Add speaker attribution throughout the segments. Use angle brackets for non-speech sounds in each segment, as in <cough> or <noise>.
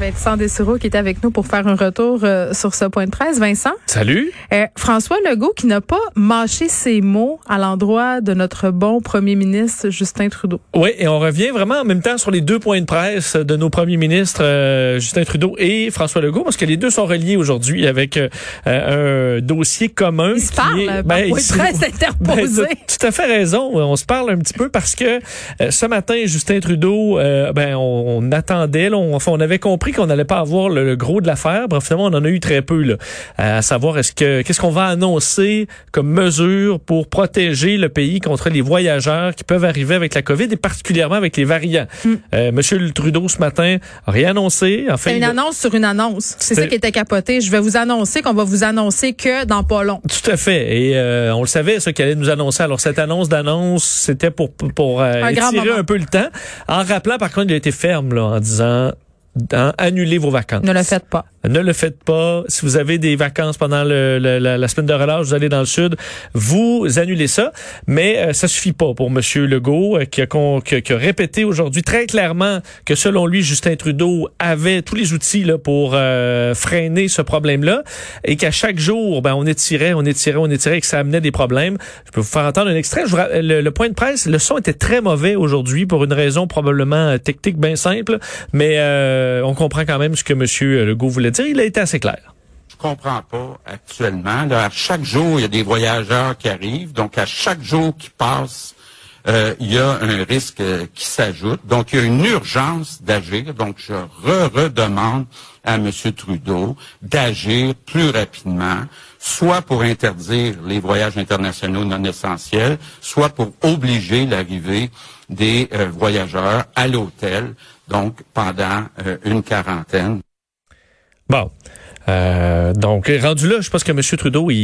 Speaker 1: Vincent Dessureau qui est avec nous pour faire un retour euh, sur ce point de presse. Vincent?
Speaker 2: Salut.
Speaker 1: Euh, François Legault qui n'a pas mâché ses mots à l'endroit de notre bon premier ministre Justin Trudeau.
Speaker 2: Oui, et on revient vraiment en même temps sur les deux points de presse de nos premiers ministres, euh, Justin Trudeau et François Legault, parce que les deux sont reliés aujourd'hui avec euh, un dossier commun.
Speaker 1: Ils se parlent
Speaker 2: est- ben,
Speaker 1: point de
Speaker 2: ils-
Speaker 1: presse <laughs>
Speaker 2: ben,
Speaker 1: interposé.
Speaker 2: t'as tout à fait raison. On se parle un petit peu parce que euh, ce matin, Justin Trudeau, euh, ben, on, on attendait, là, on, enfin, on avait compris qu'on n'allait pas avoir le, le gros de l'affaire. Bref, finalement, on en a eu très peu, là, à savoir est-ce que qu'est-ce qu'on va annoncer comme mesure pour protéger le pays contre les voyageurs qui peuvent arriver avec la COVID et particulièrement avec les variants? Euh, Monsieur le Trudeau ce matin a rien annoncé. En fait,
Speaker 1: C'est une
Speaker 2: il
Speaker 1: annonce sur une annonce. C'est ça qui était capoté. Je vais vous annoncer qu'on va vous annoncer que dans pas long.
Speaker 2: Tout à fait. Et euh, on le savait, ça, qu'elle allait nous annoncer. Alors, cette annonce d'annonce, c'était pour, pour euh,
Speaker 1: Un
Speaker 2: étirer un peu le temps. En rappelant, par contre, il a été ferme là, en disant hein, annulez vos vacances.
Speaker 1: Ne le faites pas.
Speaker 2: Ne le faites pas. Si vous avez des vacances pendant le, le- la, la semaine de relâche, vous allez dans le sud, vous annulez ça. Mais euh, ça suffit pas pour Monsieur Legault, euh, qui, a, qui qui a répété aujourd'hui très clairement que selon lui, Justin Trudeau avait tous les outils là, pour euh, freiner ce problème-là et qu'à chaque jour, ben, on étirait, on étirait, on étirait et que ça amenait des problèmes. Je peux vous faire entendre un extrait. Je vous le, le point de presse, le son était très mauvais aujourd'hui pour une raison probablement euh, technique bien simple, mais euh, on comprend quand même ce que Monsieur Legault voulait dire. Il a été assez clair.
Speaker 3: Je comprends pas actuellement. Là, à chaque jour, il y a des voyageurs qui arrivent. Donc, à chaque jour qui passe, euh, il y a un risque euh, qui s'ajoute. Donc, il y a une urgence d'agir. Donc, je re-redemande à M. Trudeau d'agir plus rapidement, soit pour interdire les voyages internationaux non essentiels, soit pour obliger l'arrivée des euh, voyageurs à l'hôtel, donc pendant euh, une quarantaine.
Speaker 2: Bon. Euh, donc, rendu là, je pense que M. Trudeau, il,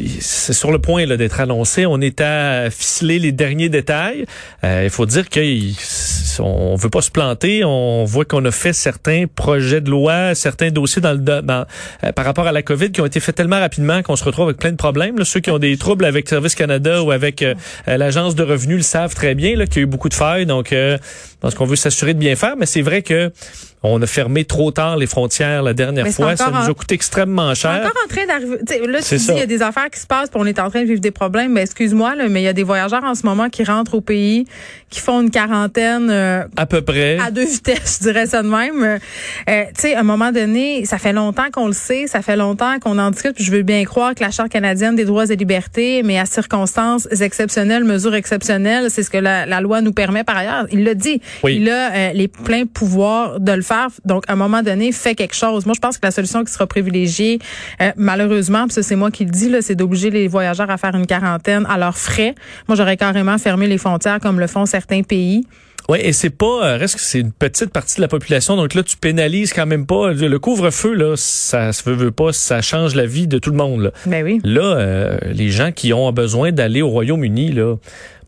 Speaker 2: il- c'est sur le point là, d'être annoncé. On est à ficeler les derniers détails. Euh, il faut dire qu'on veut pas se planter. On voit qu'on a fait certains projets de loi, certains dossiers dans le dans, euh, par rapport à la COVID qui ont été faits tellement rapidement qu'on se retrouve avec plein de problèmes. là. Ceux qui ont des troubles avec Service Canada ou avec euh, l'Agence de revenus le savent très bien là, qu'il y a eu beaucoup de failles. Donc, euh, je pense qu'on veut s'assurer de bien faire. Mais c'est vrai que on a fermé trop tard les frontières la dernière fois. Ça
Speaker 1: encore
Speaker 2: nous
Speaker 1: en-
Speaker 2: a extrêmement cher.
Speaker 1: encore en train d'arriver. Là, tu dis, il y a des affaires qui se passent, puis on est en train de vivre des problèmes. Mais excuse-moi, mais il y a des voyageurs en ce moment qui rentrent au pays, qui font une quarantaine euh,
Speaker 2: À peu près.
Speaker 1: à deux vitesses, <laughs> je dirais ça de même. Euh, tu sais, à un moment donné, ça fait longtemps qu'on le sait, ça fait longtemps qu'on en discute. Puis je veux bien croire que la Charte canadienne des droits et libertés, mais à circonstances exceptionnelles, mesures exceptionnelles, c'est ce que la, la loi nous permet par ailleurs. Il l'a dit.
Speaker 2: Oui.
Speaker 1: Il a euh, les pleins pouvoirs de le faire. Donc, à un moment donné, fait quelque chose. Moi, je pense que la solution qui sera privilégiée, euh, malheureusement, puis c'est moi qui le dis, là, c'est d'obliger les voyageurs à faire une quarantaine à leurs frais. Moi, j'aurais carrément fermé les frontières comme le font certains pays.
Speaker 2: Oui, et c'est pas, euh, reste que c'est une petite partie de la population, donc là, tu pénalises quand même pas. Le couvre-feu, là, ça se veut, veut pas, ça change la vie de tout le monde. Là,
Speaker 1: Ben oui.
Speaker 2: Là, euh, les gens qui ont besoin d'aller au Royaume-Uni, là,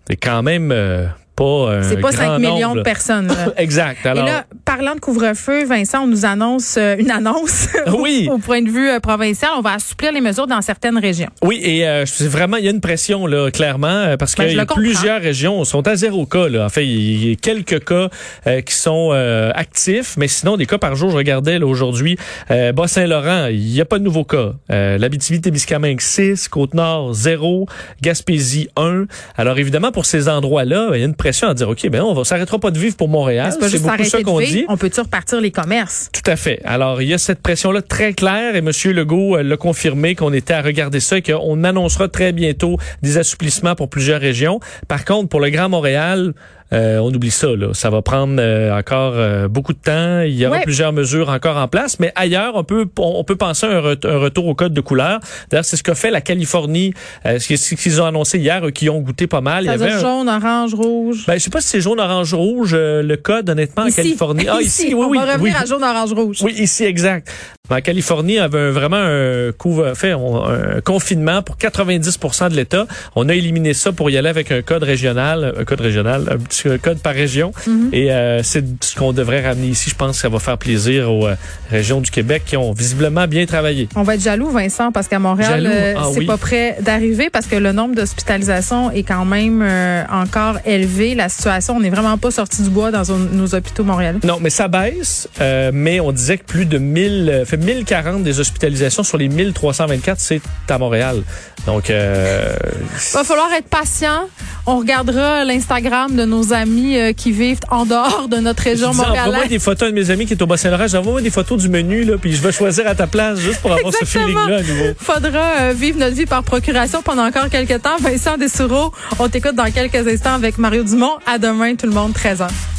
Speaker 2: c'est quand même euh, pas
Speaker 1: C'est pas
Speaker 2: grand
Speaker 1: 5 millions
Speaker 2: nombre,
Speaker 1: de personnes. là. <laughs>
Speaker 2: Exact. Alors,
Speaker 1: Et là, parlant de couvre-feu, Vincent, on nous annonce euh, une annonce <laughs>
Speaker 2: Oui.
Speaker 1: au point de vue euh, provincial. On va assouplir les mesures dans certaines régions.
Speaker 2: Oui, et euh, c'est vraiment, il y a une pression, là, clairement, euh, parce
Speaker 1: Ben,
Speaker 2: que plusieurs régions sont à zéro cas. Là. En fait, il y a quelques cas euh, qui sont euh, actifs, mais sinon, des cas par jour, je regardais là, aujourd'hui, euh, Bas-Saint-Laurent, il n'y a pas de nouveaux cas. Euh, L'Abitibi-Témiscamingue, 6, Côte-Nord, 0, Gaspésie, 1. Alors, évidemment, pour ces endroits-là, il y a une pression à dire, OK, ben on va s'arrêtera pas de vivre pour Montréal.
Speaker 1: C'est
Speaker 2: beaucoup ça qu'on dit.
Speaker 1: On peut-tu repartir les commerces?
Speaker 2: Tout à fait. Alors, il y a cette pression-là très claire et M. Legault euh, l'a confirmé qu'on était à regarder ça et qu'on annoncera très bientôt des assouplissements pour plusieurs régions. Par contre, pour le Grand Montréal, euh, on oublie ça. Là. Ça va prendre euh, encore euh, beaucoup de temps. Il y aura
Speaker 1: Ouais.
Speaker 2: plusieurs mesures encore en place. Mais ailleurs, on peut, on peut penser à un, ret- un retour au code de couleur. D'ailleurs, c'est ce qu'a fait la Californie. Euh, ce qu'ils- ont annoncé hier, eux, qui ont goûté pas mal. Il y avait un-
Speaker 1: jaune, orange, rouge.
Speaker 2: ben, je sais pas si c'est jaune, orange, rouge, euh, le code, honnêtement, en
Speaker 1: ici.
Speaker 2: Californie. <laughs> Ah, ici, oui,
Speaker 1: on
Speaker 2: oui.
Speaker 1: va revenir
Speaker 2: oui.
Speaker 1: à jaune, orange, rouge.
Speaker 2: Oui, ici, exact. En Californie, avait un- vraiment un, fait, un confinement pour 90% de l'État. On a éliminé ça pour y aller avec un code régional, un code régional, un petit code par région. Et euh, c'est ce qu'on devrait ramener ici. Je pense que ça va faire plaisir aux euh, régions du Québec qui ont visiblement bien travaillé.
Speaker 1: On va être jaloux, Vincent, parce qu'à Montréal, euh,
Speaker 2: Ah
Speaker 1: c'est
Speaker 2: oui.
Speaker 1: pas prêt d'arriver parce que le nombre d'hospitalisations est quand même encore élevé. La situation, on n'est vraiment pas sorti du bois dans nos hôpitaux montréalais.
Speaker 2: Non, mais ça baisse, mais on disait que plus de 1000, euh, fait 1040 des hospitalisations sur les 1324, c'est à Montréal. Donc, euh,
Speaker 1: Va falloir être patient. On regardera l'Instagram de nos amis euh, qui vivent en dehors de notre région
Speaker 2: dis, Envoie-moi
Speaker 1: montréalaise.
Speaker 2: des photos de mes amis qui est au Bas-Saint-Laurent. J'envoie des photos du menu, là, puis je vais choisir à ta place juste pour avoir ce feeling-là à nouveau.
Speaker 1: Faudra euh, vivre notre vie par procuration pendant encore quelques temps. Vincent Dessoureau, on t'écoute dans quelques instants avec Mario Dumont. À demain, tout le monde, 13 ans.